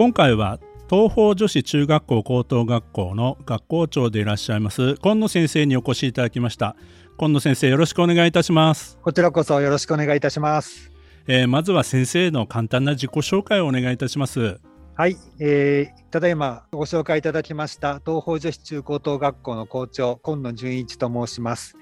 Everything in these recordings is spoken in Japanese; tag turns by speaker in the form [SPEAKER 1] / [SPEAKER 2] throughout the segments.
[SPEAKER 1] 今回は東方女子中学校高等学校の学校長でいらっしゃいます今野先生にお越しいただきました。今野先生よろしくお願いいたします。
[SPEAKER 2] こちらこそよろしくお願いいたします。
[SPEAKER 1] えー、まずは先生の簡単な自己紹介をお願いいたします。
[SPEAKER 2] はい、えー、ただいまご紹介いただきました東方女子中高等学校の校長今野純一と申します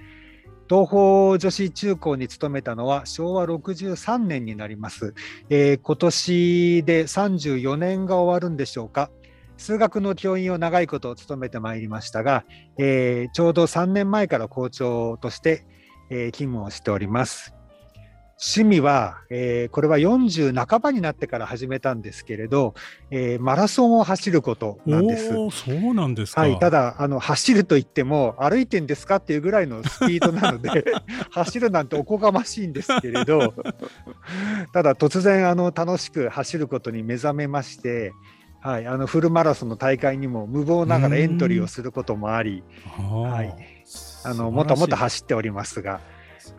[SPEAKER 2] 東方女子中高に勤めたのは昭和63年になります。えー、今年で34年が終わるんでしょうか。数学の教員を長いこと務めてまいりましたが、えー、ちょうど3年前から校長として、えー、勤務をしております。趣味は、えー、これは40半ばになってから始めたんですけれど、えー、マラソンを走ることなんです。
[SPEAKER 1] そうなんですか、
[SPEAKER 2] はい、ただあの走るといっても歩いてんですかっていうぐらいのスピードなので 走るなんておこがましいんですけれど ただ突然あの楽しく走ることに目覚めまして、はい、あのフルマラソンの大会にも無謀ながらエントリーをすることもあり、はい、あのもっともっと走っておりますが。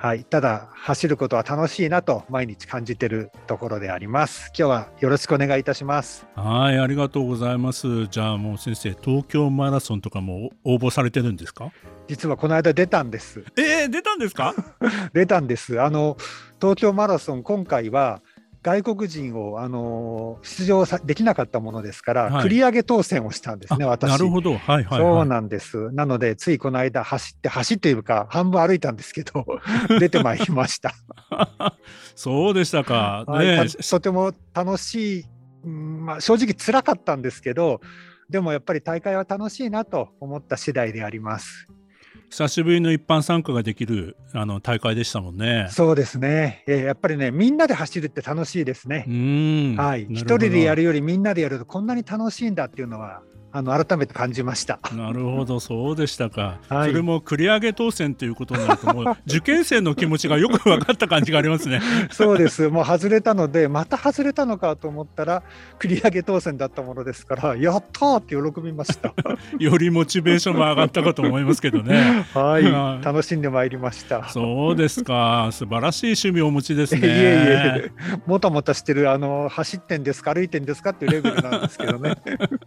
[SPEAKER 2] はい、ただ走ることは楽しいなと毎日感じているところであります。今日はよろしくお願いいたします。
[SPEAKER 1] はい、ありがとうございます。じゃあもう先生、東京マラソンとかも応募されてるんですか？
[SPEAKER 2] 実はこの間出たんです。
[SPEAKER 1] えー、出たんですか？
[SPEAKER 2] 出たんです。あの東京マラソン今回は外国人を、あの出場さできなかったものですから、はい、繰り上げ当選をしたんですね、私。
[SPEAKER 1] なるほど、はいはい、はい、
[SPEAKER 2] そうなんです。なので、ついこの間、走って、走っているか、半分歩いたんですけど、出てまいりました。
[SPEAKER 1] そうでしたか、
[SPEAKER 2] ね、はい、とても楽しい、うんまあ、正直辛かったんですけど、でもやっぱり大会は楽しいなと思った次第であります。
[SPEAKER 1] 久しぶりの一般参加ができるあの大会でしたもんね。
[SPEAKER 2] そうですね、えー、やっぱりね、みんなで走るって楽しいですね。はい、一人でやるよりみんなでやるとこんなに楽しいんだっていうのはあの改めて感じました。
[SPEAKER 1] なるほどそうでしたか、はい、それも繰り上げ当選ということになるともう 受験生の気持ちがよく分かった感じがありますね。
[SPEAKER 2] そうです。もう外れたのでまた外れたのかと思ったら繰り上げ当選だったものですからやったーって喜びました。
[SPEAKER 1] よりモチベーションも上がったかと思いますけどね。
[SPEAKER 2] はい。楽しんでまいりました。
[SPEAKER 1] そうですか。素晴らしい趣味をお持ちですね。い
[SPEAKER 2] えいえ。もたもたしてるあの走ってんですか歩いてんですかっていうレベルなんですけどね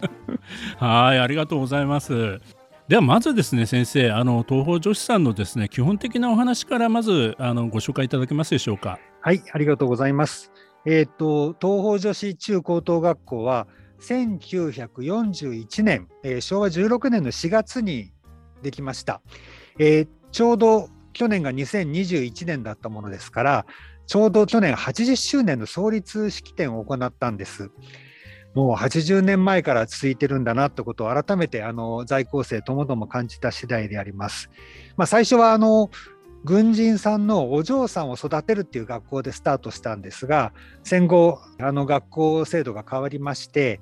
[SPEAKER 1] はい、ありがとうございます。ではまずですね先生あの東方女子さんのですね基本的なお話からまずあのご紹介いただけますでしょうか？
[SPEAKER 2] はいありがとうございますえっ、と東方女子中高等学校は1941年、えー、昭和16年の4月にできました、えー、ちょうど去年が2021年だったものですからちょうど去年80周年の創立式典を行ったんです。もう80年前から続いてるんだなってことを改めてあの在校生ともども感じた次第であります。まあ、最初はあの軍人さんのお嬢さんを育てるっていう学校でスタートしたんですが戦後あの学校制度が変わりまして、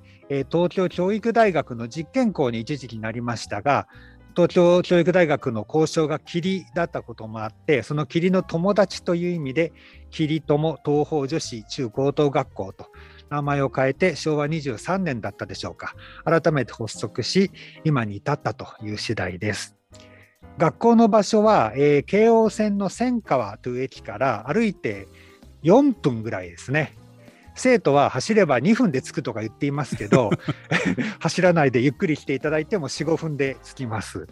[SPEAKER 2] 東京教育大学の実験校に一時期なりましたが東京教育大学の校章が霧だったこともあってその霧の友達という意味で霧友東方女子中高等学校と名前を変えて昭和23年だったでしょうか改めて発足し今に至ったという次第です。学校の場所は、えー、京王線の千川という駅から歩いて4分ぐらいですね。生徒は走れば2分で着くとか言っていますけど 走らないでゆっくり来ていただいても4、5分で着きます。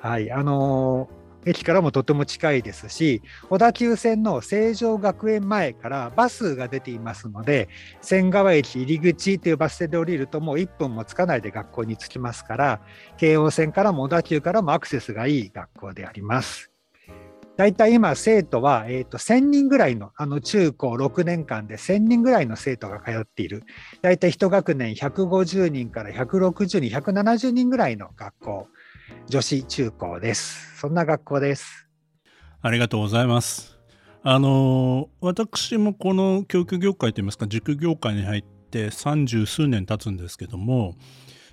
[SPEAKER 2] はい、あのー駅からもとても近いですし小田急線の成城学園前からバスが出ていますので千川駅入り口というバス停で降りるともう1分もつかないで学校に着きますから京王線からも小田急からもアクセスがいい学校であります。大体今、生徒は、えーと、1000人ぐらいの、あの中高6年間で1000人ぐらいの生徒が通っている、大体1学年150人から160人、170人ぐらいの学校女子中高です。そんな学校です。
[SPEAKER 1] ありがとうございます。あの私もこの教育業界といいますか塾業界に入っって三十数年経つんですけども、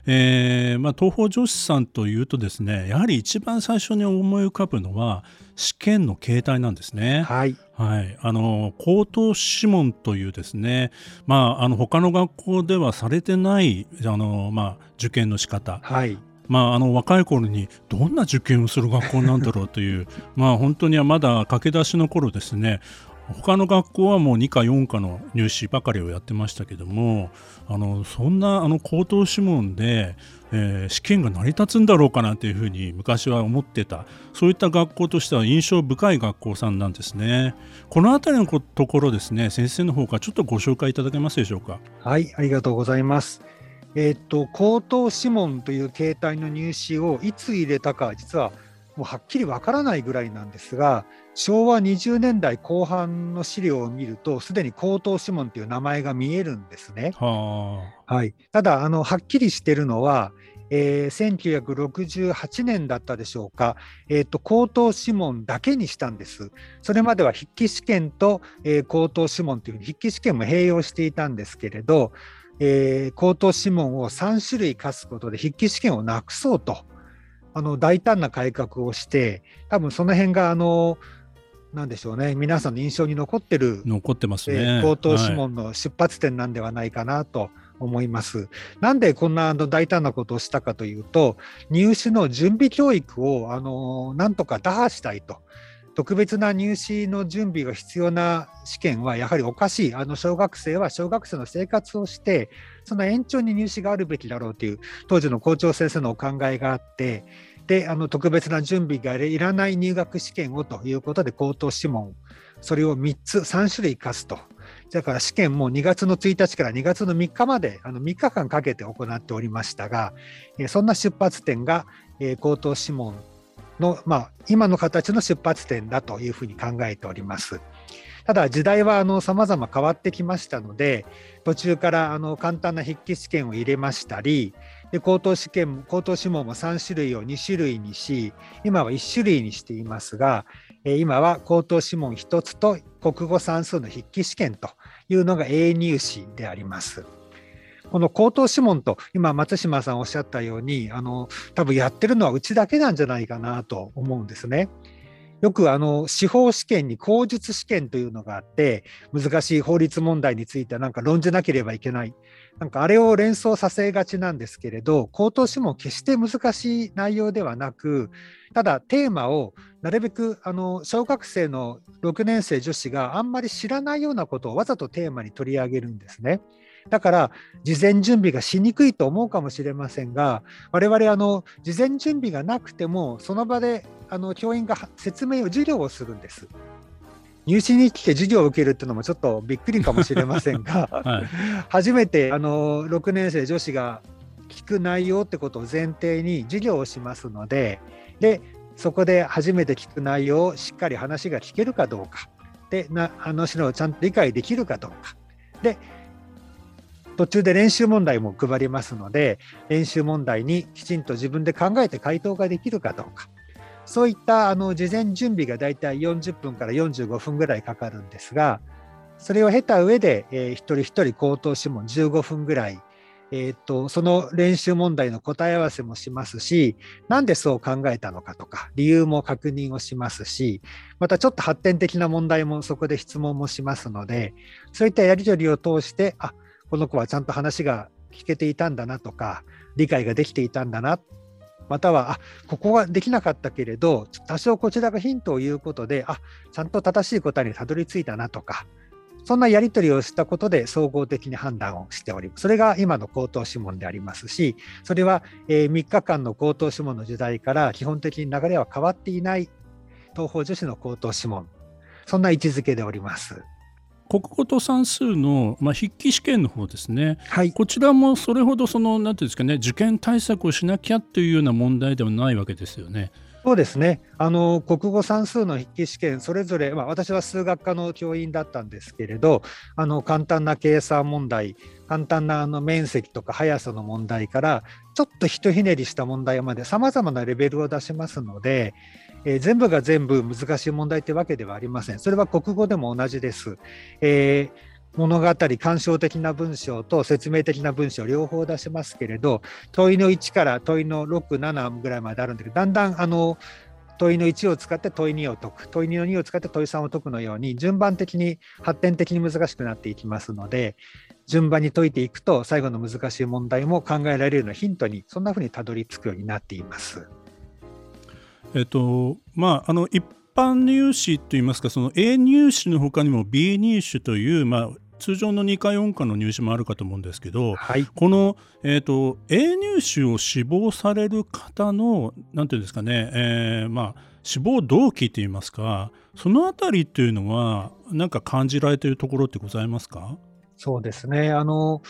[SPEAKER 1] えーまあ、東方女子さんというとですねやはり一番最初に思い浮かぶのは試験の形態なんですね。
[SPEAKER 2] はい、
[SPEAKER 1] はい、あの高等諮問というですね、まあ、あの他の学校ではされてないあの、まあ、受験の仕方、
[SPEAKER 2] はい
[SPEAKER 1] まあ、あの若い頃にどんな受験をする学校なんだろうという まあ本当にはまだ駆け出しの頃ですね。他の学校はもう2か4かの入試ばかりをやってましたけどもあのそんなあの高等諮問で、えー、試験が成り立つんだろうかなというふうに昔は思ってたそういった学校としては印象深い学校さんなんですね。この辺りのところですね先生の方からちょっとご紹介いただけますでしょうか？
[SPEAKER 2] はいありがとうございます。えー、っと高等諮問という形態の入試をいつ入れたか実はもうはっきりわからないぐらいなんですが昭和20年代後半の資料を見るとすでに高等諮問という名前が見えるんですね。
[SPEAKER 1] は
[SPEAKER 2] はい、ただあのはっきりしてるのは、えー、1968年だったでしょうか、えーと、高等諮問だけにしたんです。それまでは筆記試験と、えー、高等諮問という筆記試験も併用していたんですけれど、えー、高等諮問を3種類課すことで筆記試験をなくそうとあの大胆な改革をして多分その辺があのなんでしょうね皆さんの印象に残ってる
[SPEAKER 1] 残ってますね、え
[SPEAKER 2] ー、高等諮問の出発点なんではないかなと思います。はい、なんでこんなあの大胆なことをしたかというと入試の準備教育をあのなんとか打破したいと。特別な入試の準備が必要な試験はやはりおかしい。あの小学生は小学生の生活をして、その延長に入試があるべきだろうという当時の校長先生のお考えがあって、であの特別な準備がいらない入学試験をということで口頭諮問それを3つ3種類課すとだから試験も2月の1日から2月の3日まであの3日間かけて行っておりましたがそんな出発点が口頭諮問の、まあ、今の形の出発点だというふうに考えております。ただ時代はさまざま変わってきましたので途中からあの簡単な筆記試験を入れましたりで高等試験高等諮問も3種類を2種類にし今は1種類にしていますが今は高等諮問1つと国語算数の筆記試験というのが A 入試であります。この高等諮問と今松島さんおっしゃったようにあの多分やってるのはうちだけなんじゃないかなと思うんですね。よくあの司法試験に口述試験というのがあって難しい法律問題についてなんか論じなければいけないなんかあれを連想させがちなんですけれど口頭試問決して難しい内容ではなくただテーマをなるべくあの小学生の6年生女子があんまり知らないようなことをわざとテーマに取り上げるんですね。だから事前準備がしにくいと思うかもしれませんが我々あの事前準備がなくてもその場であの教員が説明を授業をするんです。入試に来て授業を受けるっていうのもちょっとびっくりかもしれませんが、はい、初めてあの6年生女子が聞く内容ってことを前提に授業をしますのででそこで初めて聞く内容をしっかり話が聞けるかどうか。でな話をちゃんと理解できるかどうか。で途中で練習問題も配りますので練習問題にきちんと自分で考えて回答ができるかどうか。そういったあの事前準備がだいたい40分から45分ぐらいかかるんですがそれを経た上で、えー、一人一人口頭諮問15分ぐらい、えー、とその練習問題の答え合わせもしますしなんでそう考えたのかとか理由も確認をしますしまたちょっと発展的な問題もそこで質問もしますのでそういったやり取りを通してあこの子はちゃんと話が聞けていたんだなとか理解ができていたんだなまたはあここはできなかったけれど多少こちらがヒントを言うことであちゃんと正しい答えにたどり着いたなとかそんなやり取りをしたことで総合的に判断をしております。それが今の口頭諮問でありますし、それは3日間の口頭諮問の時代から基本的に流れは変わっていない東方女子の口頭諮問、そんな位置づけでおります。
[SPEAKER 1] 国語と算数の、まあ、筆記試験の方ですね、
[SPEAKER 2] はい、
[SPEAKER 1] こちらもそれほどそのなんていうんですかね受験対策をしなきゃというような問題ではないわけですよね。
[SPEAKER 2] そうですねあの国語算数の筆記試験それぞれ、まあ、私は数学科の教員だったんですけれどあの簡単な計算問題簡単なあの面積とか速さの問題からちょっとひとひねりした問題までさまざまなレベルを出しますのでえー、全部が全部難しい問題ってわけではありません。それは国語でも同じです。えー物語鑑賞的な文章と説明的な文章両方出しますけれど問いの1から問いの67ぐらいまであるんだけどだんだんあの問いの1を使って問い2を解く問いの2を使って問い3を解くのように順番的に発展的に難しくなっていきますので順番に解いていくと最後の難しい問題も考えられるようなヒントにそんなふうにたどり着くようになっています。
[SPEAKER 1] えっとまあ、あの一般入試といいますかその A 入試のほかにも B 入試という、まあ、通常の2か4かの入試もあるかと思うんですけど、はい、この、えーと、A 入試を志望される方の何ていうんですかね、えー、まあ、志望動機といいますかそのあたりというのは何か感じられているところってございますか？
[SPEAKER 2] そうですね。あの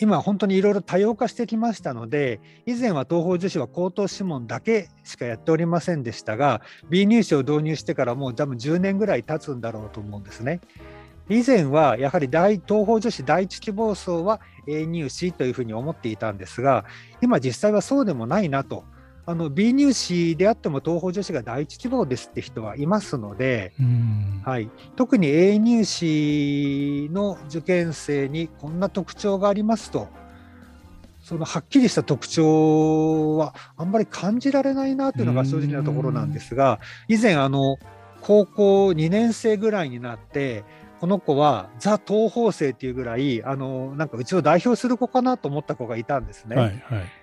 [SPEAKER 2] 今本当にいろいろ多様化してきましたので以前は東方女子は口頭諮問だけしかやっておりませんでしたが B 入試を導入してからもう多分10年ぐらい経つんだろうと思うんですね。以前はやはり大東方女子第一希望層は A 入試というふうに思っていたんですが今実際はそうでもないなと。あの B 入試であっても東方女子が第一希望ですって人はいますので、はい、特に A 入試の受験生にこんな特徴がありますとそのはっきりした特徴はあんまり感じられないなというのが正直なところなんですが以前あの高校2年生ぐらいになってこの子はザ東方生っていうぐらいあのなんかうちを代表する子かなと思った子がいたんですね。はいはい、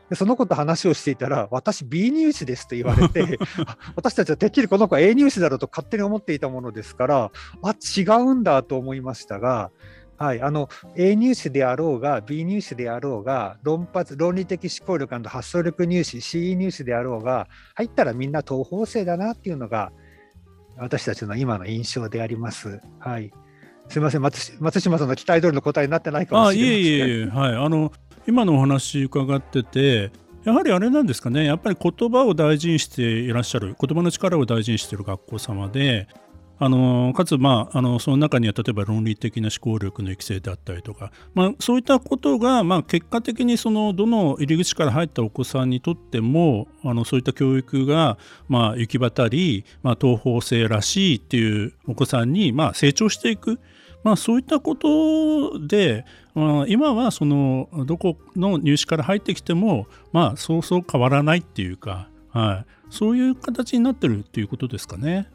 [SPEAKER 2] でその子と話をしていたら私 B 入試ですと言われて 私たちはてっきりこの子は A 入試だろうと勝手に思っていたものですからあ違うんだと思いましたが。はい、あの A 入試であろうが B 入試であろうが論発論理的思考力発想力入試 CE 入試であろうが入ったらみんな東方生だなっていうのが私たちの今の印象であります。はい、すみません松、松島さんの期待通りの答えになってないかもしれない。いえいえ、はい、
[SPEAKER 1] あの今のお話伺ってて、やはりあれなんですかね、やっぱり言葉を大事にしていらっしゃる、言葉の力を大事にしている学校様で、あのかつ、まあ、あのその中には例えば論理的な思考力の育成であったりとか、まあ、そういったことが、まあ、結果的にそのどの入り口から入ったお子さんにとってもあのそういった教育が、まあ、行き渡り、まあ、東方性らしいっていうお子さんに、まあ、成長していく。まあ、そういったことで、まあ、今はそのどこの入試から入ってきても、まあ、そうそう変わらないっていうか、はい、そういう形になってるっていうことですかね。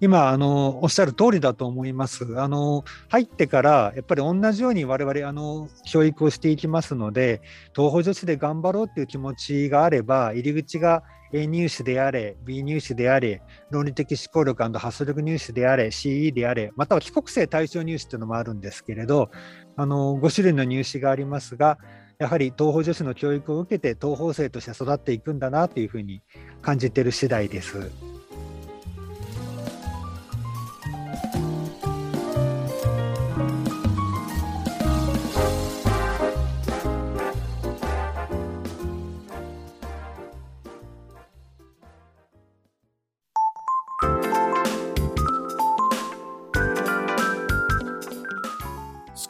[SPEAKER 2] 今あのおっしゃる通りだと思います。あの入ってからやっぱり同じように我々あの教育をしていきますので東方女子で頑張ろうっていう気持ちがあれば入り口が A 入試であれ、B 入試であれ、論理的思考力発想力入試であれ、CE であれ、または帰国生対象入試というのもあるんですけれど、あの5種類の入試がありますが、やはり東方女子の教育を受けて東方生として育っていくんだなというふうに感じている次第です。